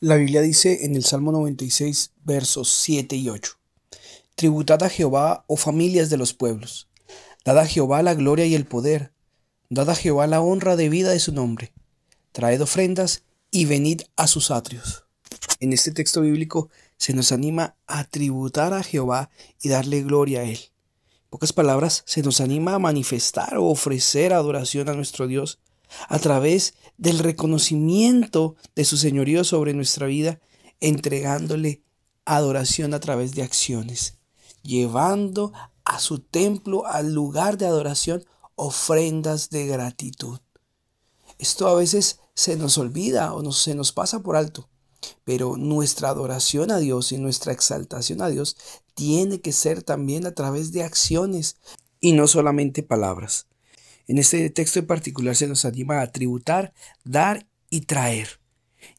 La Biblia dice en el Salmo 96, versos 7 y 8, Tributad a Jehová, oh familias de los pueblos, dad a Jehová la gloria y el poder, dad a Jehová la honra debida de su nombre, traed ofrendas y venid a sus atrios. En este texto bíblico se nos anima a tributar a Jehová y darle gloria a Él. En pocas palabras, se nos anima a manifestar o ofrecer adoración a nuestro Dios a través del reconocimiento de su señorío sobre nuestra vida, entregándole adoración a través de acciones, llevando a su templo, al lugar de adoración, ofrendas de gratitud. Esto a veces se nos olvida o se nos pasa por alto, pero nuestra adoración a Dios y nuestra exaltación a Dios tiene que ser también a través de acciones y no solamente palabras. En este texto en particular se nos anima a tributar, dar y traer.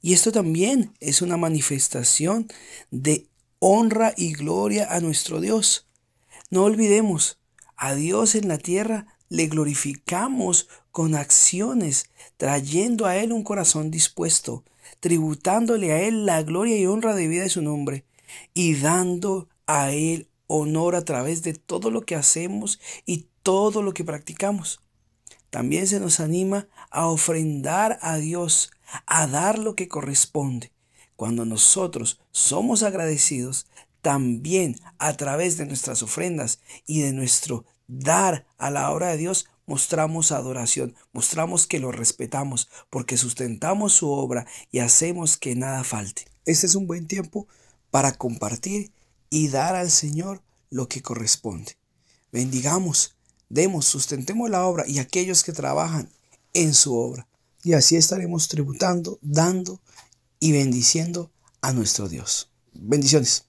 Y esto también es una manifestación de honra y gloria a nuestro Dios. No olvidemos, a Dios en la tierra le glorificamos con acciones, trayendo a Él un corazón dispuesto, tributándole a Él la gloria y honra de vida de su nombre, y dando a Él honor a través de todo lo que hacemos y todo lo que practicamos. También se nos anima a ofrendar a Dios, a dar lo que corresponde. Cuando nosotros somos agradecidos, también a través de nuestras ofrendas y de nuestro dar a la obra de Dios, mostramos adoración, mostramos que lo respetamos, porque sustentamos su obra y hacemos que nada falte. Este es un buen tiempo para compartir y dar al Señor lo que corresponde. Bendigamos Demos, sustentemos la obra y aquellos que trabajan en su obra. Y así estaremos tributando, dando y bendiciendo a nuestro Dios. Bendiciones.